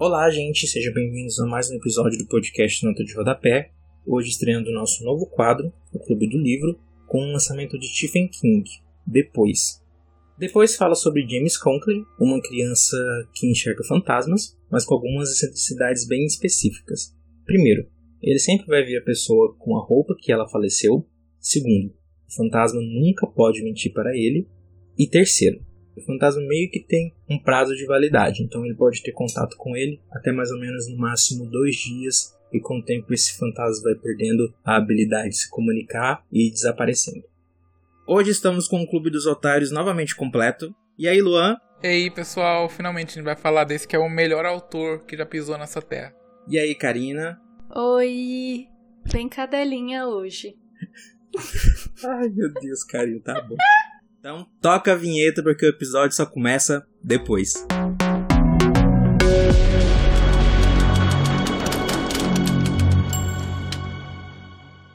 Olá, gente, sejam bem-vindos a mais um episódio do podcast Nota de Rodapé. Hoje estreando o nosso novo quadro, o Clube do Livro, com o lançamento de Stephen King, Depois. Depois fala sobre James Conklin, uma criança que enxerga fantasmas, mas com algumas excentricidades bem específicas. Primeiro, ele sempre vai ver a pessoa com a roupa que ela faleceu. Segundo, o fantasma nunca pode mentir para ele. E terceiro, o fantasma meio que tem um prazo de validade, então ele pode ter contato com ele até mais ou menos no máximo dois dias, e com o tempo esse fantasma vai perdendo a habilidade de se comunicar e desaparecendo. Hoje estamos com o Clube dos Otários novamente completo. E aí, Luan? E aí, pessoal, finalmente a gente vai falar desse que é o melhor autor que já pisou nessa terra. E aí, Karina? Oi! Bem cadelinha hoje. Ai, meu Deus, Karina, tá bom. Então, toca a vinheta porque o episódio só começa depois.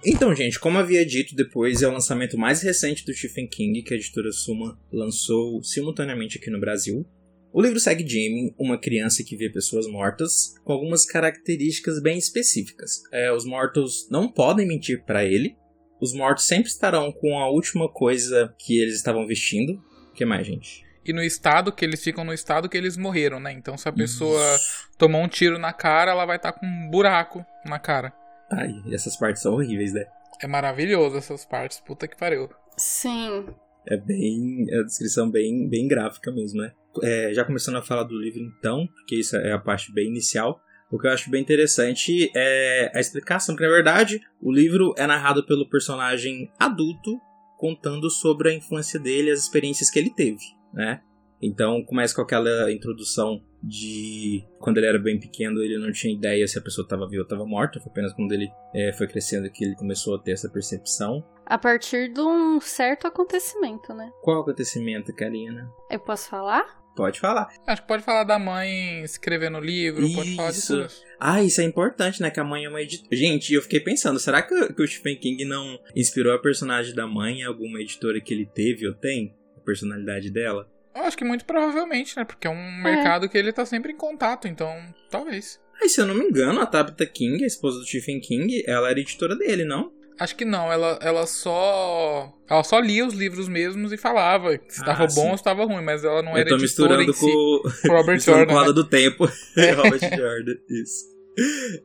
Então, gente, como havia dito, depois é o lançamento mais recente do Stephen King, que a editora Suma lançou simultaneamente aqui no Brasil. O livro segue Jamie, uma criança que vê pessoas mortas, com algumas características bem específicas. É, os mortos não podem mentir para ele, os mortos sempre estarão com a última coisa que eles estavam vestindo. O que mais, gente? E no estado que eles ficam no estado que eles morreram, né? Então se a pessoa Isso. tomou um tiro na cara, ela vai estar tá com um buraco na cara. Ai, essas partes são horríveis, né? É maravilhoso essas partes, puta que pariu. Sim. É bem. É a descrição bem, bem gráfica mesmo, né? É, já começando a falar do livro então, porque isso é a parte bem inicial. O que eu acho bem interessante é a explicação, porque na verdade o livro é narrado pelo personagem adulto contando sobre a infância dele, as experiências que ele teve, né? Então começa com aquela introdução de quando ele era bem pequeno ele não tinha ideia se a pessoa estava viva ou estava morta, foi apenas quando ele é, foi crescendo que ele começou a ter essa percepção. A partir de um certo acontecimento, né? Qual acontecimento, Karina? Eu posso falar? Pode falar. Acho que pode falar da mãe escrevendo livro, isso. pode falar tudo. Ah, isso é importante, né? Que a mãe é uma editora. Gente, eu fiquei pensando, será que, que o Stephen King não inspirou a personagem da mãe em alguma editora que ele teve ou tem? A personalidade dela? Eu acho que muito provavelmente, né? Porque é um é. mercado que ele tá sempre em contato, então talvez. Aí, se eu não me engano, a Tabitha King, a esposa do Stephen King, ela era editora dele, não? Acho que não, ela, ela só. Ela só lia os livros mesmos e falava se estava ah, bom ou se estava ruim, mas ela não eu era tô misturando com, si, Robert Jordan. Com né? do tempo. É. Robert Jordan, isso.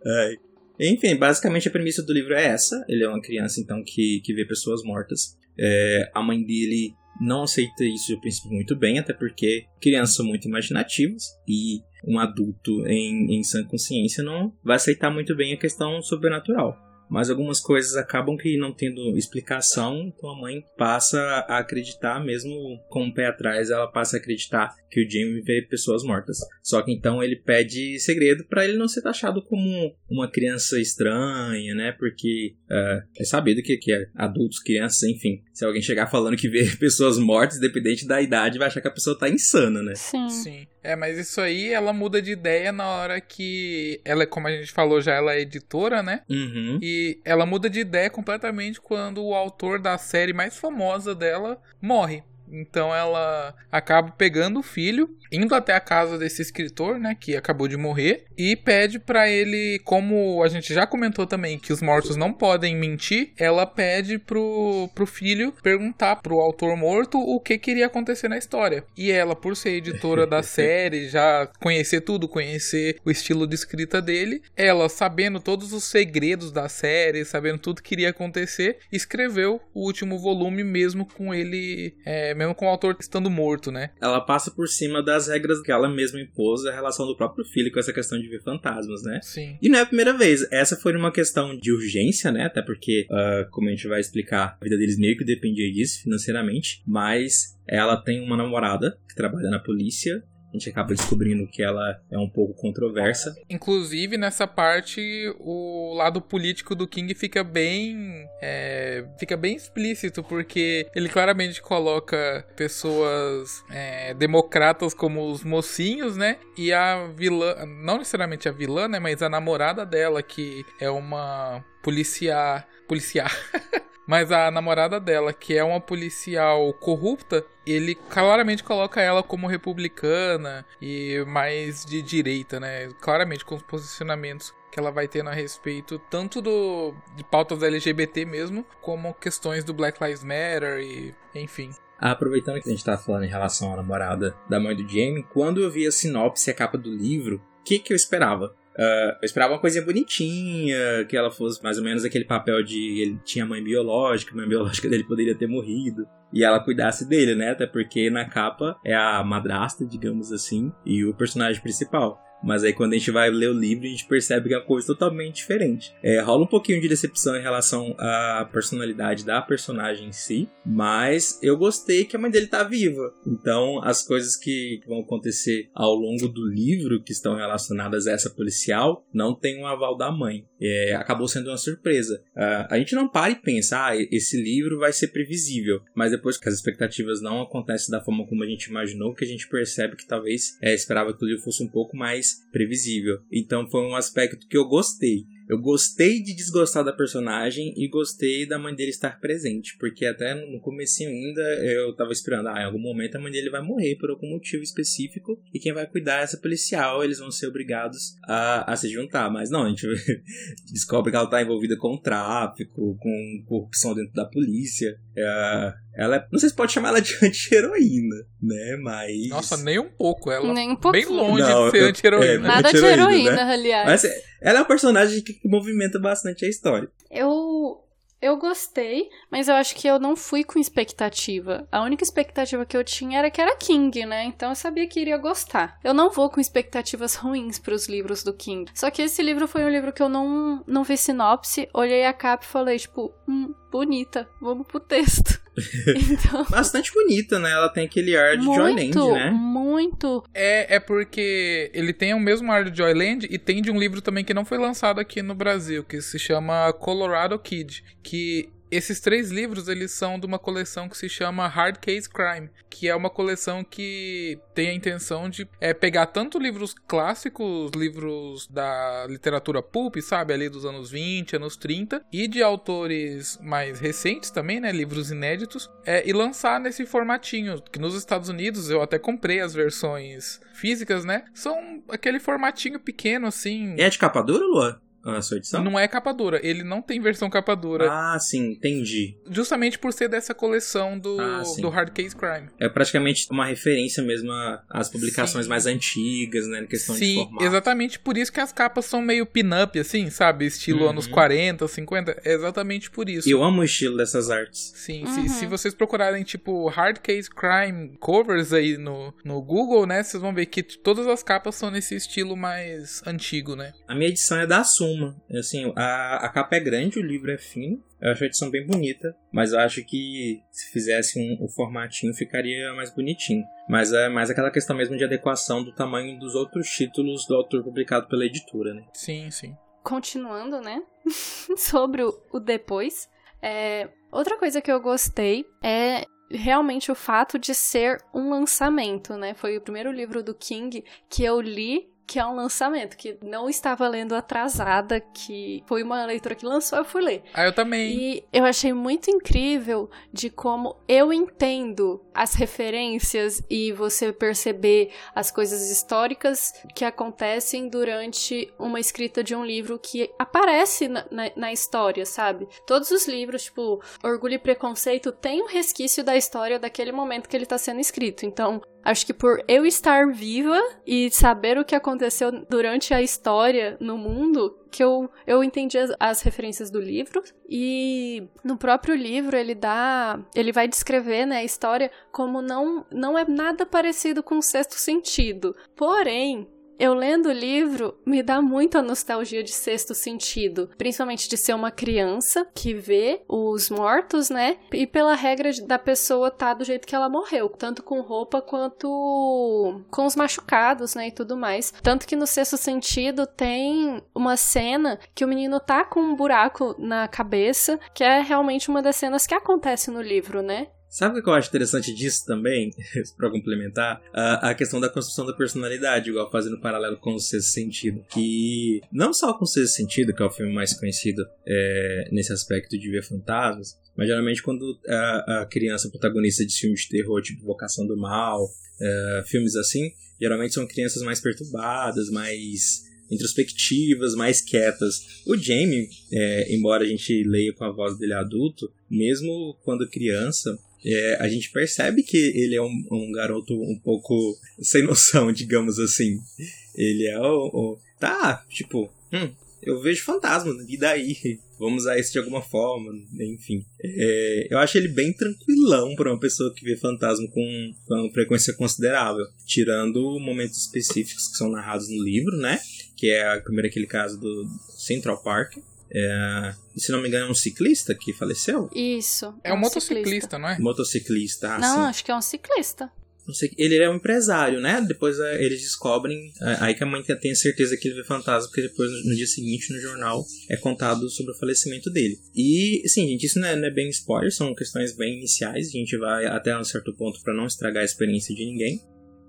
Ai. Enfim, basicamente a premissa do livro é essa. Ele é uma criança, então, que, que vê pessoas mortas. É, a mãe dele não aceita isso, eu penso muito bem, até porque crianças são muito imaginativas e um adulto em, em sã consciência não vai aceitar muito bem a questão sobrenatural mas algumas coisas acabam que não tendo explicação, então a mãe passa a acreditar, mesmo com o pé atrás, ela passa a acreditar que o Jimmy vê pessoas mortas. Só que então ele pede segredo para ele não ser taxado como uma criança estranha, né? Porque uh, é sabido que, que é adultos, crianças, enfim, se alguém chegar falando que vê pessoas mortas, independente da idade, vai achar que a pessoa tá insana, né? Sim. Sim. É, mas isso aí ela muda de ideia na hora que ela, como a gente falou já, ela é editora, né? Uhum. E ela muda de ideia completamente quando o autor da série mais famosa dela morre. Então ela acaba pegando o filho, indo até a casa desse escritor, né, que acabou de morrer, e pede para ele, como a gente já comentou também que os mortos não podem mentir, ela pede pro, pro filho perguntar pro autor morto o que queria acontecer na história. E ela, por ser editora da série, já conhecer tudo, conhecer o estilo de escrita dele, ela, sabendo todos os segredos da série, sabendo tudo que iria acontecer, escreveu o último volume mesmo com ele é, mesmo com o autor estando morto, né? Ela passa por cima das regras que ela mesma impôs a relação do próprio filho com essa questão de ver fantasmas, né? Sim. E não é a primeira vez. Essa foi uma questão de urgência, né? Até porque, uh, como a gente vai explicar, a vida deles meio que dependia disso financeiramente. Mas ela tem uma namorada que trabalha na polícia a gente acaba descobrindo que ela é um pouco controversa. Inclusive, nessa parte, o lado político do King fica bem. É, fica bem explícito, porque ele claramente coloca pessoas é, democratas como os mocinhos, né? E a vilã, não necessariamente a vilã, né? Mas a namorada dela, que é uma policiar. policiar. Mas a namorada dela, que é uma policial corrupta, ele claramente coloca ela como republicana e mais de direita, né? Claramente com os posicionamentos que ela vai ter a respeito tanto do de pautas LGBT mesmo, como questões do Black Lives Matter e enfim. Aproveitando que a gente tá falando em relação à namorada da mãe do Jamie, quando eu vi a sinopse e a capa do livro, o que, que eu esperava? Uh, eu esperava uma coisinha bonitinha, que ela fosse mais ou menos aquele papel de ele tinha mãe biológica, mãe biológica dele poderia ter morrido, e ela cuidasse dele, né? Até porque na capa é a madrasta, digamos assim, e o personagem principal. Mas aí quando a gente vai ler o livro, a gente percebe que é uma coisa totalmente diferente. É, rola um pouquinho de decepção em relação à personalidade da personagem em si, mas eu gostei que a mãe dele tá viva. Então, as coisas que vão acontecer ao longo do livro, que estão relacionadas a essa policial, não tem um aval da mãe. É, acabou sendo uma surpresa. Uh, a gente não para e pensa, ah, esse livro vai ser previsível, mas depois que as expectativas não acontecem da forma como a gente imaginou, que a gente percebe que talvez é, esperava que o livro fosse um pouco mais previsível. Então foi um aspecto que eu gostei. Eu gostei de desgostar da personagem e gostei da mãe dele estar presente, porque até no comecinho ainda eu tava esperando, ah, em algum momento a mãe dele vai morrer por algum motivo específico e quem vai cuidar é essa policial, eles vão ser obrigados a, a se juntar. Mas não, a gente descobre que ela tá envolvida com tráfico, com corrupção dentro da polícia. É, ela é, não sei se pode chamar ela de anti-heroína, né? Mas. Nossa, nem um pouco. Ela nem um bem longe não, de ser anti-heroína. É, Nada anti de heroína, né? aliás. Mas ela é um personagem que movimenta bastante a história. Eu eu gostei, mas eu acho que eu não fui com expectativa. A única expectativa que eu tinha era que era King, né? Então eu sabia que iria gostar. Eu não vou com expectativas ruins para os livros do King. Só que esse livro foi um livro que eu não, não vi sinopse, olhei a capa e falei, tipo, hum, bonita, vamos pro texto. Então... Bastante bonita, né? Ela tem aquele ar de muito, Joyland, né? Muito. É, é porque ele tem o mesmo ar de Joyland e tem de um livro também que não foi lançado aqui no Brasil, que se chama Colorado Kid, que esses três livros, eles são de uma coleção que se chama Hard Case Crime, que é uma coleção que tem a intenção de é, pegar tanto livros clássicos, livros da literatura pulp, sabe, ali dos anos 20, anos 30, e de autores mais recentes também, né, livros inéditos, é, e lançar nesse formatinho, que nos Estados Unidos eu até comprei as versões físicas, né, são aquele formatinho pequeno, assim... É de capa dura, Lua? A sua edição? Não é capa dura, ele não tem versão capa dura. Ah, sim, entendi. Justamente por ser dessa coleção do, ah, do Hard Case Crime. É praticamente uma referência mesmo às publicações sim. mais antigas, né, na questão sim, de formato. exatamente por isso que as capas são meio pin-up, assim, sabe? Estilo uhum. anos 40, 50, é exatamente por isso. Eu amo o estilo dessas artes. Sim, uhum. se, se vocês procurarem, tipo, Hard Case Crime covers aí no, no Google, né, vocês vão ver que todas as capas são nesse estilo mais antigo, né? A minha edição é da Suma. Assim, a, a capa é grande, o livro é fino. Eu acho a edição bem bonita, mas eu acho que se fizesse um, um formatinho ficaria mais bonitinho. Mas é mais aquela questão mesmo de adequação do tamanho dos outros títulos do autor publicado pela editora, né? Sim, sim. Continuando, né? Sobre o, o depois. É, outra coisa que eu gostei é realmente o fato de ser um lançamento, né? Foi o primeiro livro do King que eu li que é um lançamento, que não estava lendo atrasada, que foi uma leitura que lançou, eu fui ler. Ah, eu também. E eu achei muito incrível de como eu entendo as referências e você perceber as coisas históricas que acontecem durante uma escrita de um livro que aparece na, na, na história, sabe? Todos os livros, tipo, Orgulho e Preconceito, tem um resquício da história daquele momento que ele está sendo escrito. Então, Acho que por eu estar viva e saber o que aconteceu durante a história no mundo, que eu, eu entendi as, as, referências do livro. E no próprio livro ele dá. Ele vai descrever né, a história como não, não é nada parecido com o sexto sentido. Porém, eu lendo o livro me dá muita nostalgia de sexto sentido, principalmente de ser uma criança que vê os mortos, né? E pela regra da pessoa tá do jeito que ela morreu, tanto com roupa quanto com os machucados, né? E tudo mais. Tanto que no sexto sentido tem uma cena que o menino tá com um buraco na cabeça, que é realmente uma das cenas que acontece no livro, né? Sabe o que eu acho interessante disso também, para complementar? A, a, questão da construção da personalidade, igual fazendo paralelo com o Sexto Sentido. Que não só com o Sexto Sentido, que é o filme mais conhecido é, nesse aspecto de ver fantasmas, mas geralmente quando a, a criança protagonista de filmes de terror, tipo Vocação do Mal, é, filmes assim, geralmente são crianças mais perturbadas, mais introspectivas, mais quietas. O Jamie, é, embora a gente leia com a voz dele adulto, mesmo quando criança, é, a gente percebe que ele é um, um, garoto um pouco sem noção, digamos assim. Ele é o. o tá, tipo, hum, eu vejo fantasma, e daí? Vamos usar isso de alguma forma, enfim. É, eu acho ele bem tranquilão para uma pessoa que vê fantasma com, com uma frequência considerável. Tirando momentos específicos que são narrados no livro, né? Que é primeiro aquele caso do Central Park, é, se não me engano, é um ciclista que faleceu? Isso. É, é um, um motociclista, não é? Motociclista, ah, Não, sim. acho que é um ciclista. Ele é um empresário, né? Depois é, eles descobrem. É, aí que a mãe tem certeza que ele vê fantasma, porque depois, no, dia seguinte, no jornal, é contado sobre o falecimento dele. E, sim, gente, isso não é, não é bem spoiler, são questões bem iniciais. A gente vai até um certo ponto para não estragar a experiência de ninguém.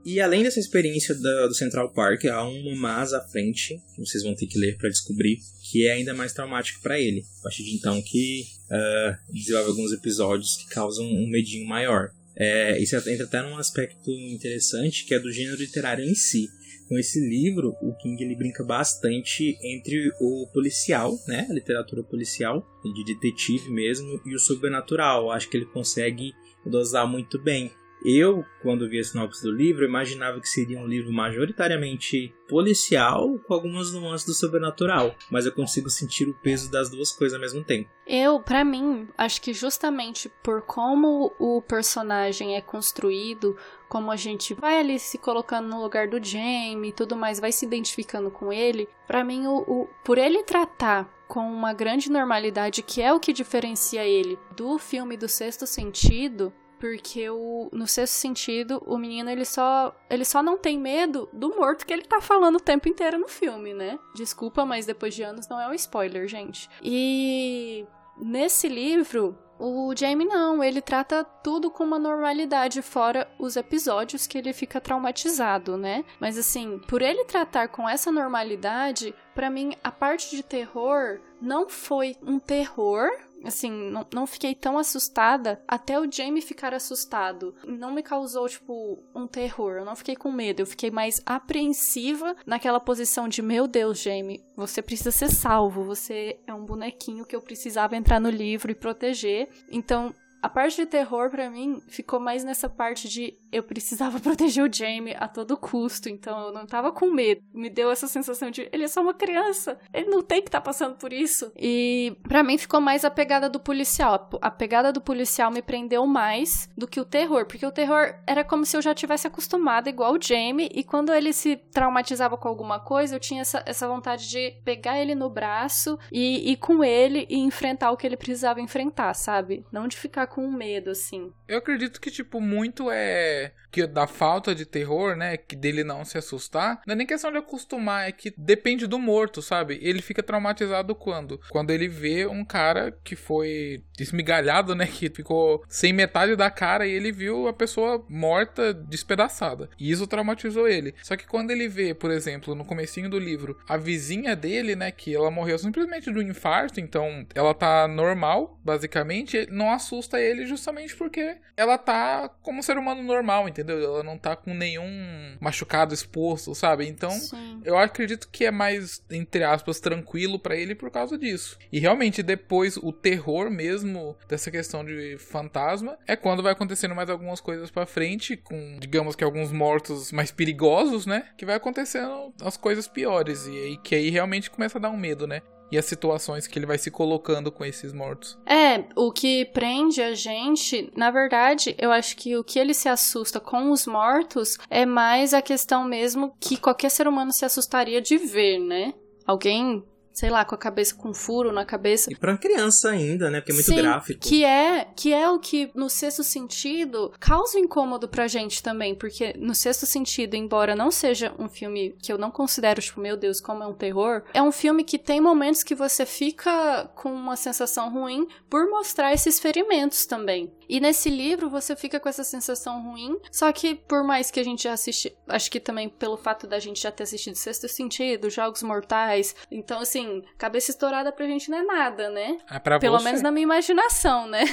E além dessa experiência do, Central Park, há uma mais à frente, que vocês vão ter que ler para descobrir, que é ainda mais traumático para ele. A partir de então que uh, desenvolve alguns episódios que causam um medinho maior. É, isso entra até num aspecto interessante, que é do gênero literário em si. Com esse livro, o King ele brinca bastante entre o policial, né, a literatura policial, de detetive mesmo, e o sobrenatural. Acho que ele consegue dosar muito bem. Eu, quando vi a sinopse do livro, imaginava que seria um livro majoritariamente policial, com algumas nuances do sobrenatural, mas eu consigo sentir o peso das duas coisas ao mesmo tempo. Eu, para mim, acho que justamente por como o personagem é construído, como a gente vai ali se colocando no lugar do Jamie e tudo mais, vai se identificando com ele, para mim, o, o, por ele tratar com uma grande normalidade, que é o que diferencia ele do filme do Sexto Sentido, porque o, no sexto sentido, o menino ele só, ele só não tem medo do morto que ele tá falando o tempo inteiro no filme, né? Desculpa, mas depois de anos não é um spoiler, gente. E nesse livro, o Jamie não, ele trata tudo com uma normalidade, fora os episódios que ele fica traumatizado, né? Mas assim, por ele tratar com essa normalidade, para mim a parte de terror não foi um terror, assim, não, não fiquei tão assustada até o Jamie ficar assustado. Não me causou, tipo, um terror. Eu não fiquei com medo. Eu fiquei mais apreensiva naquela posição de: Meu Deus, Jamie, você precisa ser salvo. Você é um bonequinho que eu precisava entrar no livro e proteger. Então, a parte de terror para mim ficou mais nessa parte de eu precisava proteger o Jamie a todo custo, então eu não tava com medo. Me deu essa sensação de ele é só uma criança, ele não tem que estar tá passando por isso. E para mim ficou mais a pegada do policial. A pegada do policial me prendeu mais do que o terror, porque o terror era como se eu já tivesse acostumado igual o Jamie e quando ele se traumatizava com alguma coisa, eu tinha essa, essa vontade de pegar ele no braço e ir com ele e enfrentar o que ele precisava enfrentar, sabe? Não de ficar com medo, assim. Eu acredito que, tipo, muito é que da falta de terror, né? Que dele não se assustar. Não é nem questão de acostumar, é que depende do morto, sabe? Ele fica traumatizado quando? Quando ele vê um cara que foi esmigalhado, né? Que ficou sem metade da cara e ele viu a pessoa morta, despedaçada. E isso traumatizou ele. Só que quando ele vê, por exemplo, no comecinho do livro, a vizinha dele, né? Que ela morreu simplesmente do infarto, então ela tá normal, basicamente, não assusta ele justamente porque ela tá como um ser humano normal, entendeu? Ela não tá com nenhum machucado exposto, sabe? Então, Sim. eu acredito que é mais, entre aspas, tranquilo para ele por causa disso. E realmente, depois, o terror mesmo dessa questão de fantasma é quando vai acontecendo mais algumas coisas para frente, com, digamos que alguns mortos mais perigosos, né? Que vai acontecendo as coisas piores. E aí que aí realmente começa a dar um medo, né? E as situações que ele vai se colocando com esses mortos. É, o que prende a gente, na verdade, eu acho que o que ele se assusta com os mortos é mais a questão mesmo que qualquer ser humano se assustaria de ver, né? Alguém sei lá, com a cabeça com um furo na cabeça. E pra criança ainda, né? Porque é muito Sim, gráfico. Que é, que é o que, no sexto sentido, causa incômodo pra gente também. Porque no sexto sentido, embora não seja um filme que eu não considero, tipo, meu Deus, como é um terror, é um filme que tem momentos que você fica com uma sensação ruim por mostrar esses ferimentos também. E nesse livro você fica com essa sensação ruim, só que por mais que a gente já assiste, acho que também pelo fato da gente já ter assistido Sexto Sentido, Jogos Mortais, então assim, cabeça estourada pra gente não é nada, né? É pra Pelo você. menos na minha imaginação, né?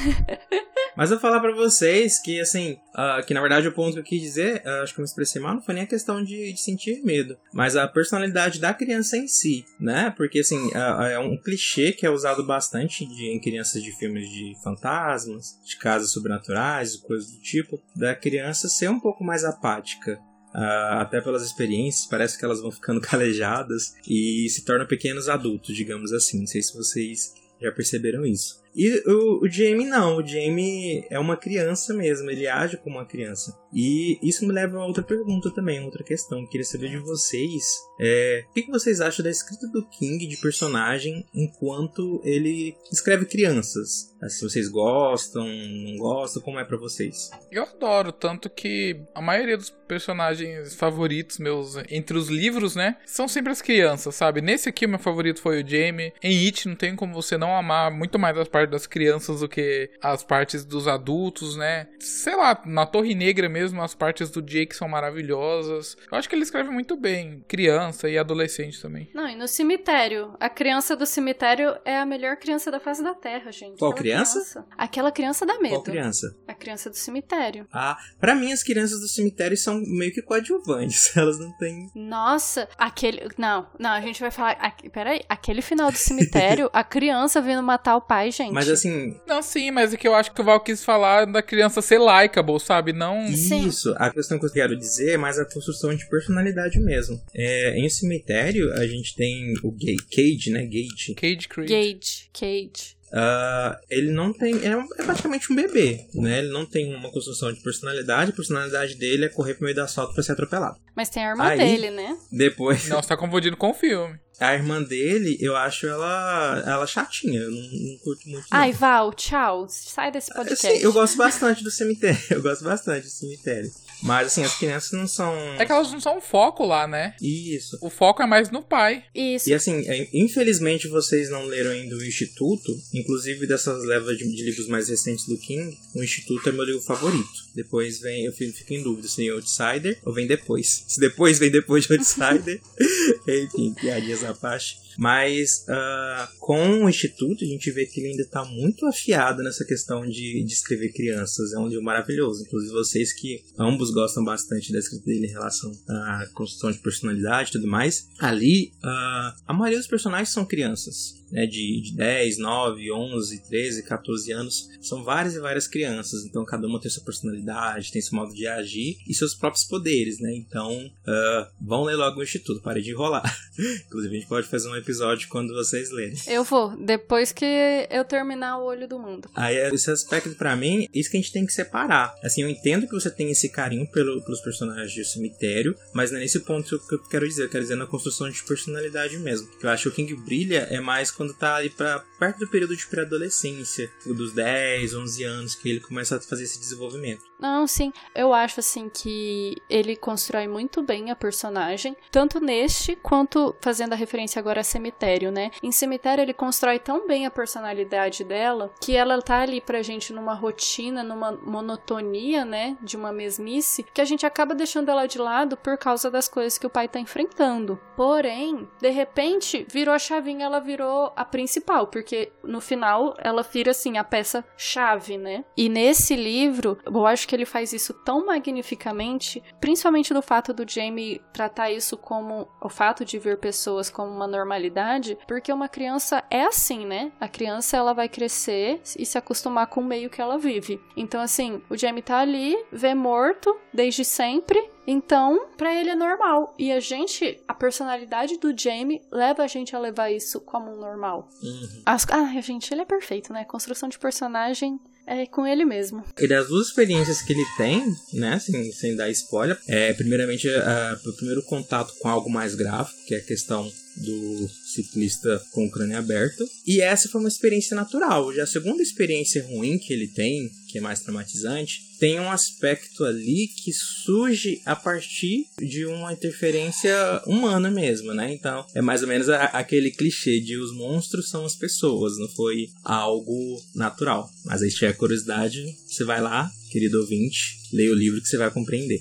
Mas eu vou falar pra vocês que, assim, ah, que na verdade o ponto que eu quis dizer, ah, acho que eu me expressei mal, não foi nem a questão de, de sentir medo, mas a personalidade da criança em si, né? Porque, assim, ah, é um clichê que é usado bastante de, em crianças de filmes de fantasmas, de casas sobrenaturais, coisas do tipo, da criança ser um pouco mais apática. Ah, até pelas experiências, parece que elas vão ficando calejadas e se tornam pequenos adultos, digamos assim. Não sei se vocês já perceberam isso. E o, o Jamie não, o Jamie é uma criança mesmo, ele age como uma criança. E isso me leva a outra pergunta também, outra questão. Queria saber de vocês, é, o que, vocês acham da escrita do King de personagem enquanto ele escreve crianças? Ah, Se vocês gostam, não gostam, como é pra vocês? Eu adoro, tanto que a maioria dos personagens favoritos meus entre os livros, né, são sempre as crianças, sabe? Nesse aqui, o meu favorito foi o Jamie. Em It, não tem como você não amar muito mais as partes das crianças do que as partes dos adultos, né? Sei lá, na Torre Negra mesmo, as partes do Jake são maravilhosas. Eu acho que ele escreve muito bem, criança e adolescente também. Não, e no cemitério. A criança do cemitério é a melhor criança da face da Terra, gente. Qual Aquela criança? Aquela criança dá medo. Qual criança? A criança do cemitério. Ah, pra mim as crianças do cemitério são meio que coadjuvantes, elas não têm... Nossa, aquele. Não, não, a gente vai falar. Peraí, aquele final do cemitério, a criança vindo matar o pai, gente. Mas assim, Não, sim, mas é que eu acho que o Val quis falar da criança ser likeable, sabe? Não. Sim. Isso, a questão que eu quero dizer é mais a construção de personalidade mesmo. É, em o cemitério, a gente tem o Ga- Cage, né? Gage. Cage Creed. Cage, Cage. Ah, ele não tem. É, um- é praticamente um bebê, né? Ele não tem uma construção de personalidade. A personalidade dele é correr pro meio do asfalto pra ser atropelado. Mas tem a irmã Aí- dele, né? Depois, Não, você tá confundindo com o filme. a irmã dele, eu acho ela, ela chatinha. Eu não, não curto muito. Não. Ai, Val, tchau. Sai desse podcast. Assim, eu gosto bastante do cemitério. Eu gosto bastante do cemitério. Mas, assim, as crianças não são. É que elas não são um foco lá, né? Isso. O foco é mais no pai. Isso. E assim, é, infelizmente vocês não leram ainda o Instituto, inclusive dessas levas de, de livros mais recentes do King, o Instituto é meu livro favorito. Depois vem, eu fico, fico em dúvida se vem Outsider ou vem depois. Se depois vem depois de Outsider, enfim, piadinhas à parte. Mas ah, com o Instituto, a gente vê que ele ainda está muito afiado nessa questão de, de escrever crianças. É um livro maravilhoso. Inclusive vocês que ambos gostam bastante da escrita dele em relação à construção de personalidade e tudo mais. Ali, ah, a maioria dos personagens são crianças. Né, de, de 10, 9, 11, 13, 14 anos. São várias e várias crianças. Então cada uma tem sua personalidade, tem seu modo de agir e seus próprios poderes. Né? Então ah, vão ler logo o Instituto. Pare de enrolar. Inclusive a gente pode fazer um episódio quando vocês lerem. Eu vou, depois que eu terminar o Olho do Mundo. Aí esse aspecto pra mim, isso que a gente tem que separar. Assim, eu entendo que você tem esse carinho pelo, pelos personagens de cemitério, mas não é nesse ponto que eu quero dizer. Eu quero dizer na construção de personalidade mesmo. Eu acho que o King brilha é mais quando tá ali pra, perto do período de pré-adolescência, dos 10, 11 anos, que ele começa a fazer esse desenvolvimento. Não, sim, eu acho assim que ele constrói muito bem a personagem, tanto neste quanto fazendo a referência agora a cemitério, né? Em cemitério ele constrói tão bem a personalidade dela que ela tá ali pra gente numa rotina, numa monotonia, né, de uma mesmice, que a gente acaba deixando ela de lado por causa das coisas que o pai tá enfrentando. Porém, de repente, virou a chavinha, ela virou a principal, porque no final ela vira assim a peça chave, né? E nesse livro, eu acho que ele faz isso tão magnificamente, principalmente do fato do Jamie tratar isso como o fato de ver pessoas como uma normalidade, porque uma criança é assim, né? A criança ela vai crescer e se acostumar com o meio que ela vive. Então assim, o Jamie tá ali, vê morto desde sempre, então, pra ele é normal. E a gente, a personalidade do Jamie leva a gente a levar isso como um normal. Uhum. As, ah, gente, ele é perfeito, né? Construção de personagem é com ele mesmo. E das duas experiências que ele tem, né, assim, sem dar spoiler, é primeiramente a- o primeiro contato com algo mais gráfico, que é a questão do ciclista com o crânio aberto. E essa foi uma experiência natural. Já a segunda experiência ruim que ele tem, que é mais traumatizante, tem um aspecto ali que surge a partir de uma interferência humana mesmo, né? Então, é mais ou menos a, aquele clichê de os monstros são as pessoas, não foi algo natural. Mas aí, se tiver curiosidade, você vai lá, querido ouvinte, leia o livro que você vai compreender.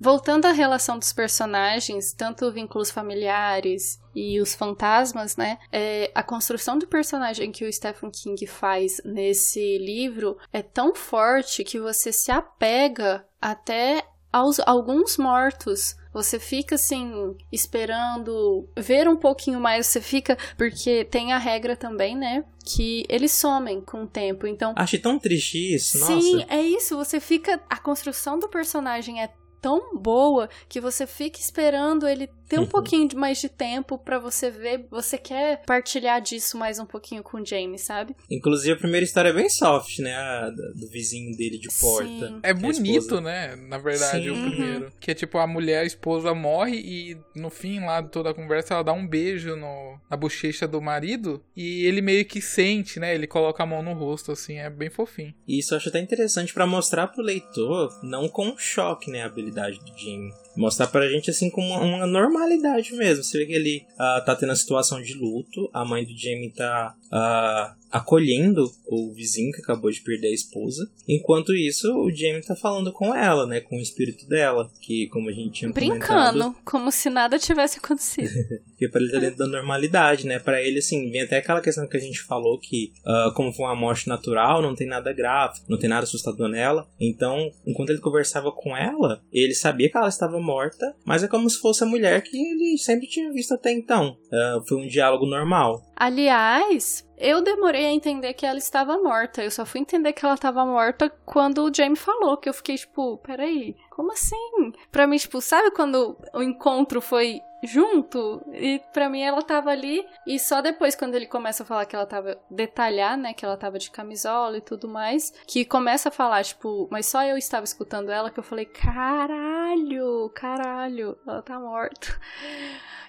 Voltando à relação dos personagens, tanto vínculos familiares e os fantasmas, né? É, a construção do personagem que o Stephen King faz nesse livro é tão forte que você se apega até aos alguns mortos. Você fica assim, esperando ver um pouquinho mais, você fica. Porque tem a regra também, né? Que eles somem com o tempo. Então. Achei tão triste isso, Sim, nossa. Sim, é isso. Você fica. A construção do personagem é tão boa que você fica esperando ele ter um uhum. pouquinho de mais de tempo para você ver, você quer partilhar disso mais um pouquinho com o James, sabe? Inclusive a primeira história é bem soft, né? A, do vizinho dele de porta. Sim. É bonito, né? Na verdade, Sim. o primeiro. Uhum. Que é tipo, a mulher, a esposa morre e no fim lá de toda a conversa ela dá um beijo no, na bochecha do marido e ele meio que sente, né? Ele coloca a mão no rosto, assim, é bem fofinho. E isso eu acho até interessante para mostrar pro leitor, não com choque, né? A habilidade do Jamie mostrar pra gente assim como uma, normalidade mesmo. Você vê que ele uh, tá tendo a situação de luto, a mãe do Jamie tá uh, acolhendo o vizinho que acabou de perder a esposa. Enquanto isso, o Jamie tá falando com ela, né? Com o espírito dela, que como a gente tinha Brincando, comentado, como se nada tivesse acontecido. que pra ele tá dentro da normalidade, né? Pra ele, assim, vem até aquela questão que a gente falou que, uh, como foi uma morte natural, não tem nada grave, não tem nada assustador nela. Então, enquanto ele conversava com ela, ele sabia que ela estava morta, mas é como se fosse a mulher que ele sempre tinha visto até então. Uh, foi um diálogo normal. Aliás, eu demorei a entender que ela estava morta. Eu só fui entender que ela estava morta quando o Jamie falou. Que eu fiquei tipo, peraí, como assim? Pra mim, tipo, sabe quando o encontro foi junto? E pra mim ela tava ali. E só depois, quando ele começa a falar que ela tava. detalhar, né? Que ela tava de camisola e tudo mais. Que começa a falar, tipo, mas só eu estava escutando ela que eu falei, caralho, caralho, ela tá morta.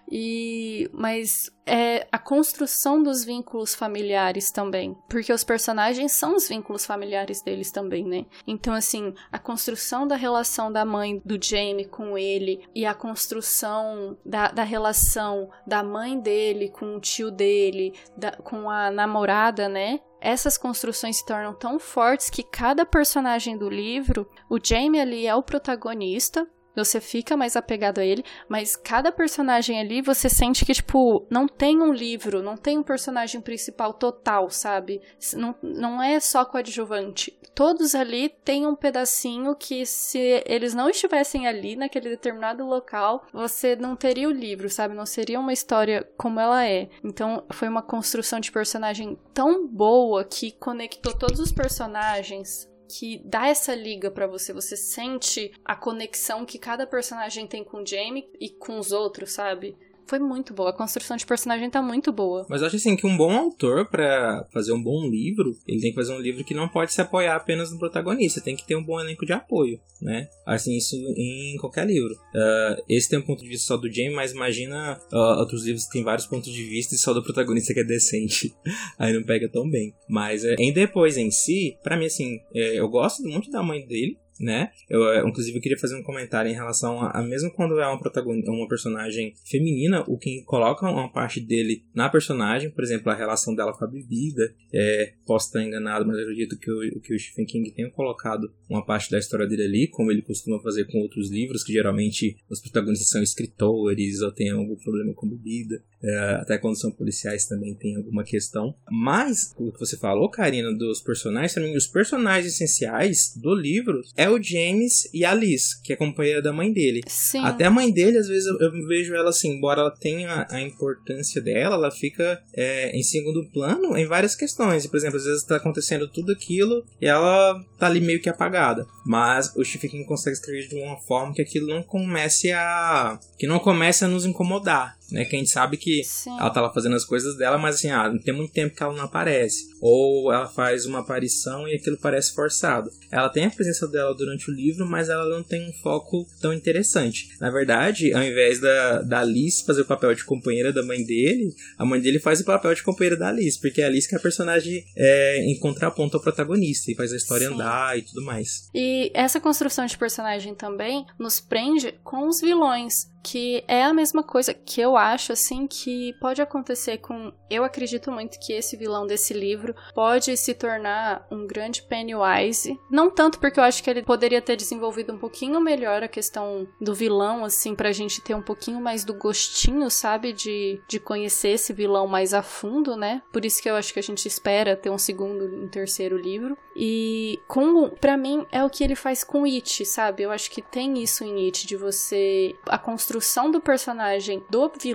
E mas é a construção dos vínculos familiares também, porque os personagens são os vínculos familiares deles também, né? Então assim, a construção da relação da mãe do Jamie com ele e a construção da, da relação da mãe dele com o tio dele, da, com a namorada, né? essas construções se tornam tão fortes que cada personagem do livro, o Jamie ali é o protagonista, você fica mais apegado a ele, mas cada personagem ali você sente que, tipo, não tem um livro, não tem um personagem principal total, sabe? Não, não é só coadjuvante. Todos ali têm um pedacinho que, se eles não estivessem ali, naquele determinado local, você não teria o livro, sabe? Não seria uma história como ela é. Então, foi uma construção de personagem tão boa que conectou todos os personagens que dá essa liga para você. Você sente a conexão que cada personagem tem com o Jamie e com os outros, sabe? Foi muito boa. A construção de personagem tá muito boa. Mas eu acho assim que um bom autor, para fazer um bom livro, ele tem que fazer um livro que não pode se apoiar apenas no protagonista, tem que ter um bom elenco de apoio, né? Assim, isso em qualquer livro. Uh, esse tem um ponto de vista só do Jamie, mas imagina uh, outros livros que tem vários pontos de vista e só do protagonista que é decente. Aí não pega tão bem. Mas uh, em depois em si, para mim, assim, é, eu gosto muito da mãe dele, né? Eu, é, inclusive, eu queria fazer um comentário em relação a, a mesmo quando é uma, protagonista, uma personagem feminina, o que coloca uma parte dele na personagem, por exemplo, a relação dela com a bebida, é, posso estar enganado, mas eu acredito que o, que o Stephen King tenha colocado uma parte da história dele ali, como ele costuma fazer com outros livros, que geralmente os protagonistas são escritores ou têm algum problema com bebida, é, até quando são policiais também tem alguma questão. Mas, o que você falou, Karina, dos personagens, também os personagens essenciais do livro é o James e a Liz, que é companheira da mãe dele. Sim. Até a mãe dele, às vezes, eu, eu vejo ela assim, embora ela tenha a importância dela, ela fica é, em segundo plano em várias questões. Por exemplo, às vezes está acontecendo tudo aquilo e ela tá ali meio que apagada. Mas o Stephen King consegue escrever de uma forma que aquilo não comece a. que não comece a nos incomodar né? Que a gente sabe que Sim. ela tá lá fazendo as coisas dela, mas assim, ah, tem muito tempo que ela não aparece. Ou ela faz uma aparição e aquilo parece forçado. Ela tem a presença dela durante o livro, mas ela não tem um foco tão interessante. Na verdade, ao invés da, da Alice fazer o papel de companheira da mãe dele, a mãe dele faz o papel de companheira da Alice, porque a Alice que é a personagem é, em contraponto ao protagonista e faz a história Sim. andar e tudo mais. E essa construção de personagem também nos prende com os vilões que é a mesma coisa que eu acho assim que pode acontecer com eu acredito muito que esse vilão desse livro pode se tornar um grande Pennywise. Não tanto porque eu acho que ele poderia ter desenvolvido um pouquinho melhor a questão do vilão assim pra gente ter um pouquinho mais do gostinho sabe de, de conhecer esse vilão mais a fundo né? Por isso que eu acho que a gente espera ter um segundo um terceiro livro. E com para mim é o que ele faz com It sabe? Eu acho que tem isso em It de você a construção do personagem do vilão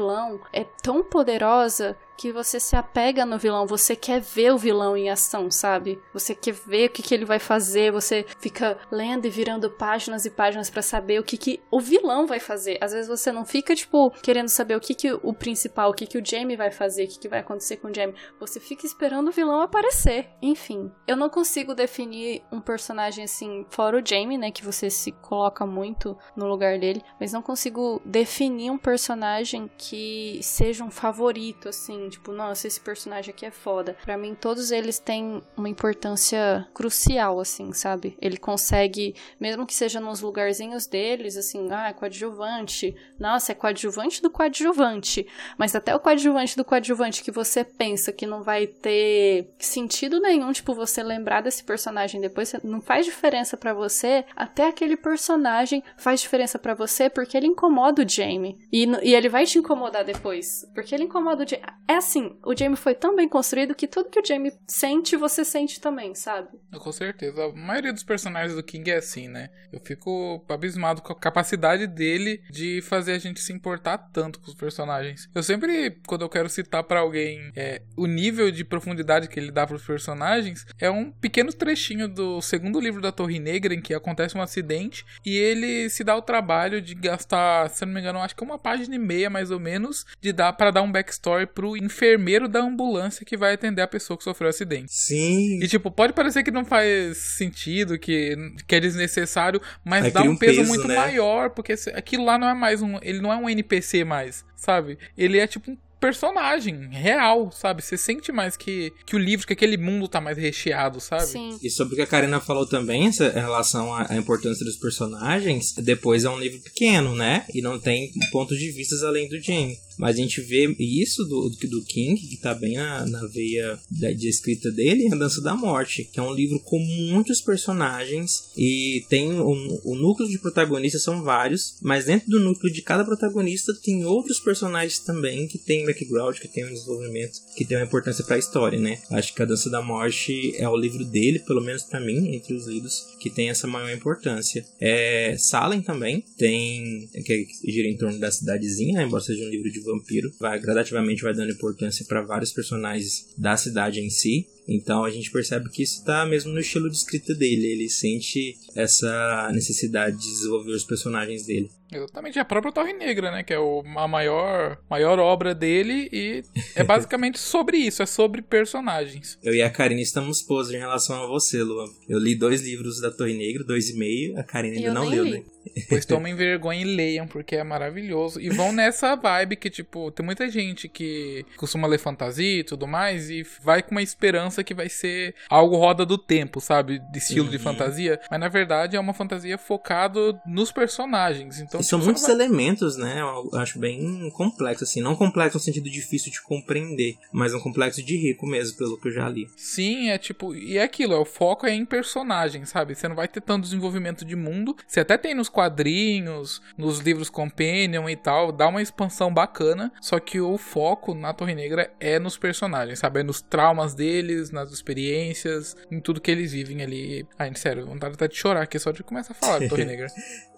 é tão poderosa que você se apega no vilão, você quer ver o vilão em ação, sabe? Você quer ver o que, que ele vai fazer, você fica lendo e virando páginas e páginas para saber o que, que o vilão vai fazer. Às vezes você não fica, tipo, querendo saber o que, que o principal, o que, que o Jamie vai fazer, o que, que vai acontecer com o Jamie. Você fica esperando o vilão aparecer. Enfim, eu não consigo definir um personagem assim, fora o Jamie, né? Que você se coloca muito no lugar dele, mas não consigo definir um personagem que seja um favorito, assim tipo, nossa, esse personagem aqui é foda. Para mim, todos eles têm uma importância crucial, assim, sabe? Ele consegue, mesmo que seja nos lugarzinhos deles, assim, ah, é coadjuvante. Nossa, é coadjuvante do coadjuvante. Mas até o coadjuvante do coadjuvante que você pensa que não vai ter sentido nenhum, tipo, você lembrar desse personagem depois, não faz diferença para você. Até aquele personagem faz diferença para você porque ele incomoda o Jamie. E, e ele vai te incomodar depois. Porque ele incomoda o Jamie. É é assim, o Jamie foi tão bem construído que tudo que o Jamie sente, você sente também, sabe? Com certeza. A maioria dos personagens do King é assim, né? Eu fico abismado com a capacidade dele de fazer a gente se importar tanto com os personagens. Eu sempre, quando eu quero citar para alguém é, o nível de profundidade que ele dá pros personagens, é um pequeno trechinho do segundo livro da Torre Negra em que acontece um acidente e ele se dá o trabalho de gastar, se não me engano, acho que uma página e meia mais ou menos, de dar para dar um backstory pro enfermeiro da ambulância que vai atender a pessoa que sofreu o acidente. Sim. E, tipo, pode parecer que não faz sentido, que, que é desnecessário, mas dá um, um peso, peso, muito né? maior, porque aquilo lá não é mais um. Ele não é um NPC mais, sabe? Ele é tipo um personagem real, sabe? Você sente mais que, que o livro, que aquele mundo tá mais recheado, sabe? Sim. E sobre o que a Karina falou também, essa relação à, à importância dos personagens, depois é um livro pequeno, né? E não tem pontos de vista além do Jamie. Mas a gente vê isso do, do King, que tá bem na, na veia da, de escrita dele, A Dança da Morte, que é um livro com muitos personagens e tem o, o núcleo de protagonistas são vários, mas dentro do núcleo de cada protagonista tem outros personagens também que tem background, que tem um desenvolvimento, que tem uma importância para a história, né? Acho que A Dança da Morte é o livro dele, pelo menos para mim, entre os livros, que tem essa maior importância. É, Salem também tem, que gira em torno da cidadezinha, embora seja um livro de vampiro, vai gradativamente vai dando importância para vários personagens da cidade em si. Então a gente percebe que isso está mesmo no estilo de escrita dele. Ele sente essa necessidade de desenvolver os personagens dele. Exatamente, a própria Torre Negra, né? Que é o, a maior, maior obra dele e é basicamente sobre isso, é sobre personagens. Eu e a Karine estamos poses em relação a você, Luan. Eu li dois livros da Torre Negra, dois e meio, a Karine ainda não leu, li. né? Pois tomem vergonha e leiam, porque é maravilhoso. E vão nessa vibe que, tipo, tem muita gente que costuma ler fantasia e tudo mais e vai com uma esperança que vai ser algo roda do tempo, sabe? De estilo uhum. de fantasia. Mas na verdade é uma fantasia focado nos personagens. Então, e são muitos vai... elementos, né? Eu acho bem complexo, assim. Não complexo no sentido difícil de compreender, mas um complexo de rico mesmo, pelo que eu já li. Sim, é tipo. E é aquilo, é, o foco é em personagens, sabe? Você não vai ter tanto desenvolvimento de mundo. Você até tem nos quadrinhos, nos livros Companion e tal, dá uma expansão bacana. Só que o foco na Torre Negra é nos personagens, sabe? É nos traumas deles, nas experiências, em tudo que eles vivem ali. Ai, sério, vontade até de chorar aqui só de começar a falar de Torre Negra.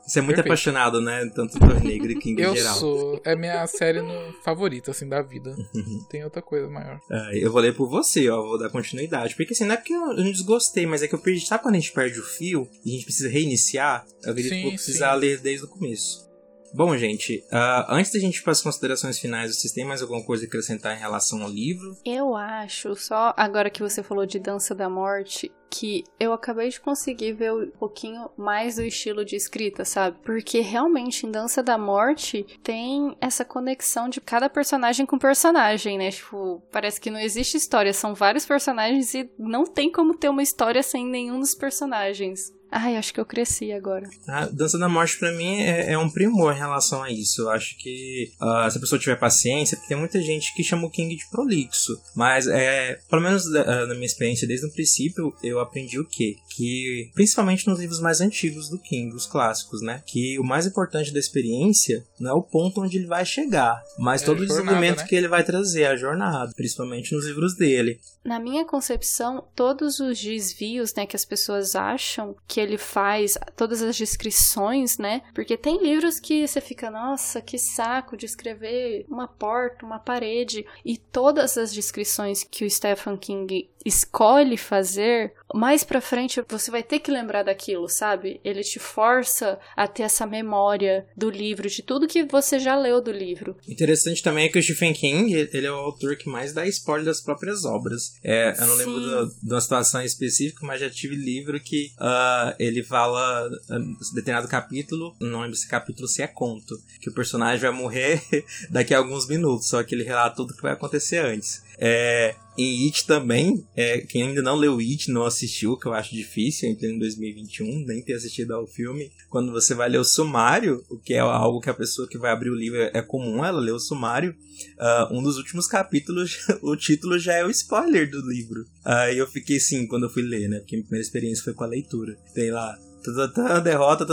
Você é muito Perfeito. apaixonado, né? Tanto por Negro e King eu em geral. Eu sou. É minha série no... favorita, assim, da vida. Tem outra coisa maior. Eu vou ler por você, ó. Vou dar continuidade. Porque assim, não é porque eu não desgostei, mas é que eu perdi. Sabe quando a gente perde o fio e a gente precisa reiniciar? Eu acredito sim, que vou precisar sim. ler desde o começo. Bom, gente, uh, antes da gente ir para as considerações finais, vocês têm mais alguma coisa a acrescentar em relação ao livro? Eu acho, só agora que você falou de Dança da Morte, que eu acabei de conseguir ver um pouquinho mais do estilo de escrita, sabe? Porque realmente em Dança da Morte tem essa conexão de cada personagem com personagem, né? Tipo, parece que não existe história, são vários personagens e não tem como ter uma história sem nenhum dos personagens. Ai, acho que eu cresci agora. A Dança da Morte para mim é, é, um primor em relação a isso. Eu acho que uh, se a pessoa tiver paciência, porque tem muita gente que chama o King de prolixo. Mas é, pelo menos uh, na minha experiência desde o princípio, eu aprendi o quê? Que principalmente nos livros mais antigos do King, os clássicos, né? Que o mais importante da experiência não é o ponto onde ele vai chegar, mas é todo o desenvolvimento né? que ele vai trazer, a jornada, principalmente nos livros dele. Na minha concepção, todos os desvios, né, que as pessoas acham que ele faz, todas as descrições, né? Porque tem livros que você fica, nossa, que saco de escrever uma porta, uma parede, e todas as descrições que o Stephen King escolhe fazer, mais pra frente você vai ter que lembrar daquilo, sabe? Ele te força a ter essa memória do livro, de tudo que você já leu do livro. Interessante também é que o Stephen King, ele é o autor que mais dá spoiler das próprias obras. É, eu não Sim. lembro de uma situação específica, mas já tive livro que uh, ele fala uh, determinado capítulo, não lembro se capítulo se é conto, que o personagem vai morrer daqui a alguns minutos, só que ele relata tudo que vai acontecer antes. É, em It também, é, quem ainda não leu It, não assistiu, que eu acho difícil, em em 2021, nem ter assistido ao filme. Quando você vai ler o sumário, o que é algo que a pessoa que vai abrir o livro é comum ela ler o sumário, uh, um dos últimos capítulos, o título já é o spoiler do livro. Aí uh, eu fiquei assim quando eu fui ler, né? Porque minha primeira experiência foi com a leitura. Tem lá, derrota,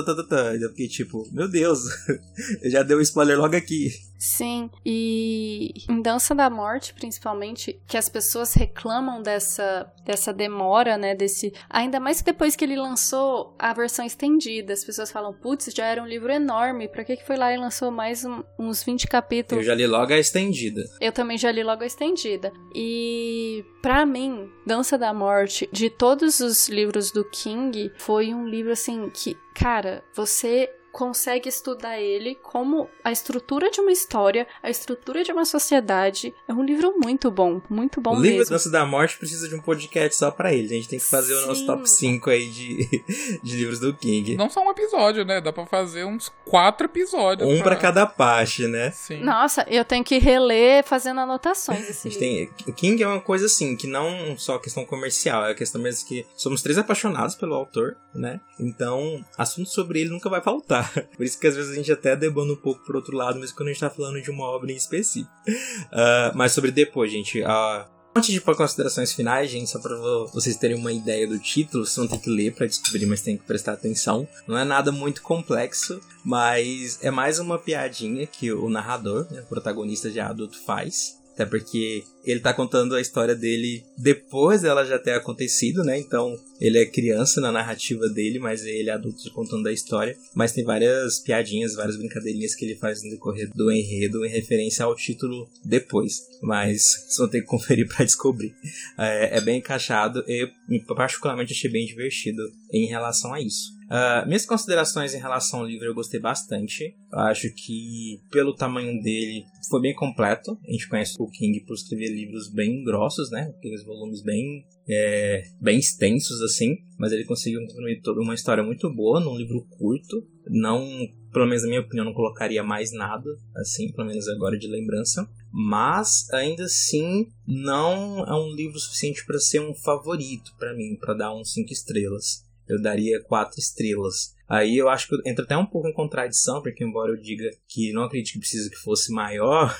eu fiquei tipo, meu Deus, já deu um spoiler logo aqui. Sim, e em Dança da Morte, principalmente, que as pessoas reclamam dessa, dessa demora, né? Desse. Ainda mais que depois que ele lançou a versão estendida, as pessoas falam, putz, já era um livro enorme, pra que, que foi lá e lançou mais um, uns 20 capítulos? Eu já li logo a estendida. Eu também já li logo a estendida. E para mim, Dança da Morte, de todos os livros do King, foi um livro assim que, cara, você consegue estudar ele como a estrutura de uma história, a estrutura de uma sociedade. É um livro muito bom, muito bom o mesmo. O livro Dança da Morte precisa de um podcast só para ele. A gente tem que fazer Sim. o nosso top 5 aí de, de livros do King. Não só um episódio, né? Dá pra fazer uns quatro episódios. Um para cada parte, né? Sim. Nossa, eu tenho que reler fazendo anotações esse livro. Tem... King é uma coisa assim, que não só questão comercial, é a questão mesmo que somos três apaixonados pelo autor, né? Então, assunto sobre ele nunca vai faltar. Por isso que às vezes a gente até debanda um pouco pro outro lado, mesmo quando a gente tá falando de uma obra em específico. Uh, mas sobre depois, gente. Uh, Antes de ir para considerações finais, gente, só para vocês terem uma ideia do título, vocês vão ter que ler para descobrir, mas tem que prestar atenção. Não é nada muito complexo, mas é mais uma piadinha que o narrador, né, o protagonista de adulto, faz até porque ele tá contando a história dele depois dela já ter acontecido, né? Então, ele é criança na narrativa dele, mas ele é adulto contando a história. Mas tem várias piadinhas, várias brincadeirinhas que ele faz no decorrer do enredo em referência ao título depois. Mas só tem que conferir para descobrir. É, é, bem encaixado e, particularmente, achei bem divertido em relação a isso. Uh, minhas considerações em relação ao livro eu gostei bastante. Eu acho que, pelo tamanho dele, foi bem completo. A gente conhece o King por escrever livros bem grossos, né? Aqueles volumes bem, é, bem extensos, assim. Mas ele conseguiu construir toda uma história muito boa num livro curto. Não, pelo menos na minha opinião, não colocaria mais nada, assim, pelo menos agora de lembrança. Mas, ainda assim, não é um livro suficiente para ser um favorito para mim, para dar uns 5 estrelas eu daria quatro estrelas. Aí eu acho que entra até um pouco em contradição, porque embora eu diga que não acredito que precisa que fosse maior,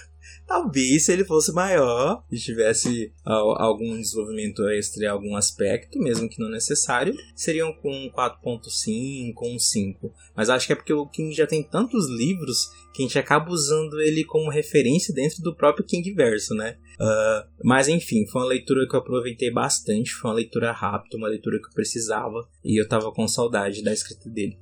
talvez se ele fosse maior e tivesse algum desenvolvimento extra em algum aspecto, mesmo que não necessário, seriam com 4.5, com 5. Mas acho que é porque o King já tem tantos livros que a gente acaba usando ele como referência dentro do próprio King Verso, né? Uh, mas enfim, foi uma leitura que eu aproveitei bastante, foi uma leitura rápida, uma leitura que eu precisava e eu tava com saudade da escrita dele.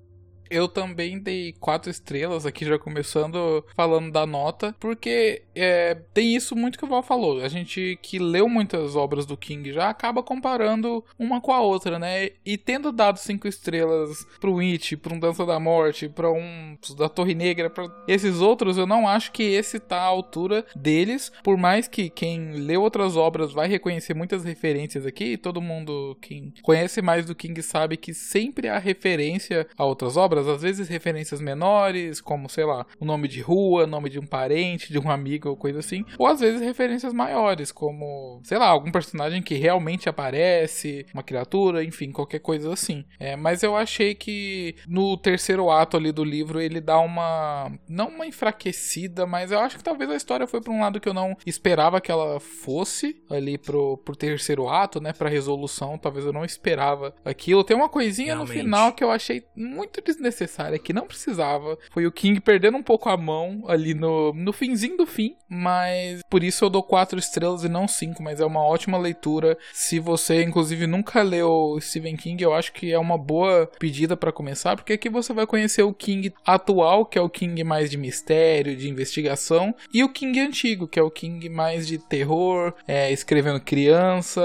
Eu também dei quatro estrelas aqui, já começando falando da nota, porque é, tem isso muito que o Val falou. A gente que leu muitas obras do King já acaba comparando uma com a outra, né? E tendo dado cinco estrelas pro It, pra um Dança da Morte, pra um da Torre Negra, pra esses outros, eu não acho que esse tá à altura deles, por mais que quem leu outras obras vai reconhecer muitas referências aqui, todo mundo quem conhece mais do King sabe que sempre há referência a outras obras, às vezes referências menores, como, sei lá, o nome de rua, nome de um parente, de um amigo ou coisa assim, ou às vezes referências maiores, como, sei lá, algum personagem que realmente aparece, uma criatura, enfim, qualquer coisa assim. É, mas eu achei que no terceiro ato ali do livro ele dá uma. não uma enfraquecida, mas eu acho que talvez a história foi para um lado que eu não esperava que ela fosse ali pro, pro terceiro ato, né? Pra resolução. Talvez eu não esperava aquilo. Tem uma coisinha Realmente. no final que eu achei muito desnecessária, que não precisava. Foi o King perdendo um pouco a mão ali no, no finzinho do fim. Mas por isso eu dou quatro estrelas e não cinco. Mas é uma ótima leitura. Se você, inclusive, nunca leu Stephen King, eu acho que é uma boa pedida para começar, porque aqui você vai conhecer o King atual, que é o King mais de mistério, de investigação, e o King antigo, que é o King mais de terror, é, escrevendo criança,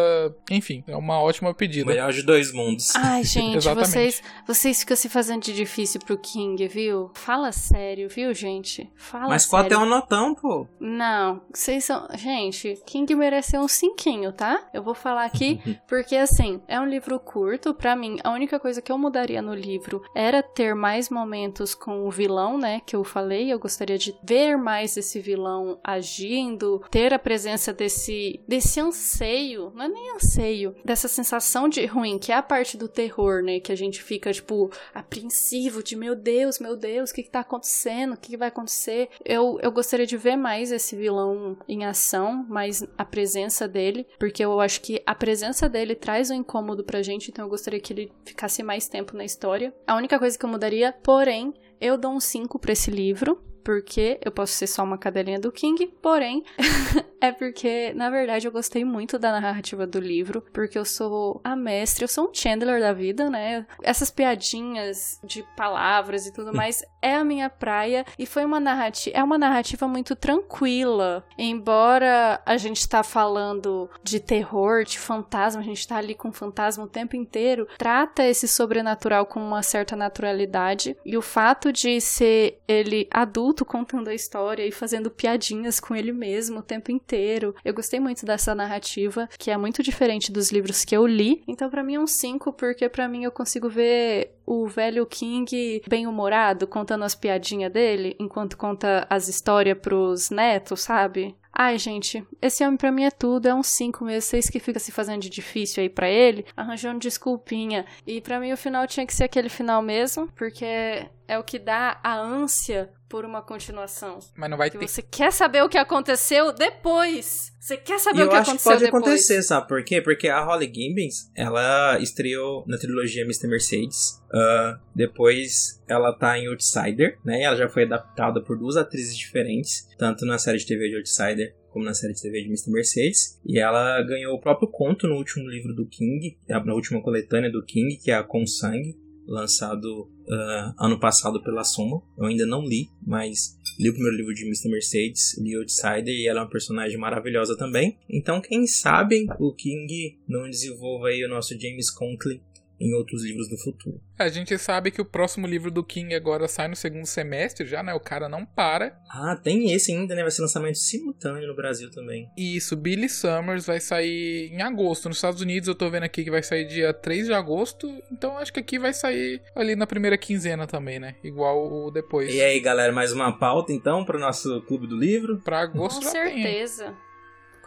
enfim, é uma ótima pedida. Melhor de dois mundos. Ai, gente, vocês, vocês ficam se fazendo de difícil pro King, viu? Fala sério, viu, gente? Fala Mas sério. qual é um notão, pô? Não, vocês são. Gente, King mereceu um cinquinho, tá? Eu vou falar aqui porque, assim, é um livro curto. Para mim, a única coisa que eu mudaria no livro era ter mais momentos com o vilão, né? Que eu falei. Eu gostaria de ver mais esse vilão agindo, ter a presença desse, desse anseio, não é nem anseio, dessa sensação de ruim, que é a parte do terror, né? Que a gente fica, tipo, apreensivo de meu Deus, meu Deus, o que, que tá acontecendo? O que, que vai acontecer? Eu, eu gostaria de ver mais esse vilão em ação, mais a presença dele, porque eu acho que a presença dele traz um incômodo pra gente, então eu gostaria que ele ficasse mais tempo na história. A única coisa que eu mudaria, porém, eu dou um 5 para esse livro, porque eu posso ser só uma cadelinha do King, porém, é porque, na verdade, eu gostei muito da narrativa do livro, porque eu sou a mestre, eu sou um Chandler da vida, né? Essas piadinhas de palavras e tudo mais é a minha praia e foi uma narrativa, é uma narrativa muito tranquila. Embora a gente tá falando de terror, de fantasma, a gente tá ali com fantasma o tempo inteiro, trata esse sobrenatural com uma certa naturalidade e o fato de ser ele adulto contando a história e fazendo piadinhas com ele mesmo o tempo inteiro. Eu gostei muito dessa narrativa, que é muito diferente dos livros que eu li. Então, para mim é um 5, porque para mim eu consigo ver o velho King bem-humorado, contando as piadinhas dele, enquanto conta as histórias pros netos, sabe? Ai, gente, esse homem pra mim é tudo, é um 5 mesmo. Vocês que fica se fazendo de difícil aí para ele, arranjando desculpinha. E para mim o final tinha que ser aquele final mesmo, porque é o que dá a ânsia por uma continuação. Mas não vai que ter. Você quer saber o que aconteceu depois. Você quer saber e o que aconteceu depois. Eu acho que pode acontecer, sabe por quê? Porque a Holly Gibbons, ela estreou na trilogia Mr. Mercedes. Uh, depois ela tá em Outsider, né? Ela já foi adaptada por duas atrizes diferentes, tanto na série de TV de Outsider como na série de TV de Mr. Mercedes. E ela ganhou o próprio conto no último livro do King, na última coletânea do King, que é a Com Sangue, lançado uh, ano passado pela Soma. Eu ainda não li, mas li o primeiro livro de Mr. Mercedes, li Outsider, e ela é uma personagem maravilhosa também. Então, quem sabe o King não desenvolva aí o nosso James Conklin em outros livros do futuro. A gente sabe que o próximo livro do King agora sai no segundo semestre já, né? O cara não para. Ah, tem esse ainda, né? Vai ser lançamento simultâneo no Brasil também. Isso, Billy Summers vai sair em agosto. Nos Estados Unidos eu tô vendo aqui que vai sair dia 3 de agosto. Então acho que aqui vai sair ali na primeira quinzena também, né? Igual o depois. E aí, galera, mais uma pauta então pro nosso clube do livro? Pra agosto Com já certeza. Tem.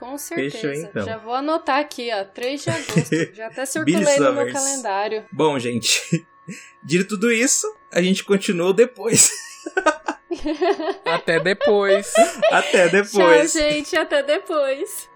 Com certeza. Fechou, então. Já vou anotar aqui, ó. 3 de agosto. Já até circulei no meu calendário. Bom, gente. Dito tudo isso, a gente continua depois. até depois. Até depois. Tchau, gente. Até depois.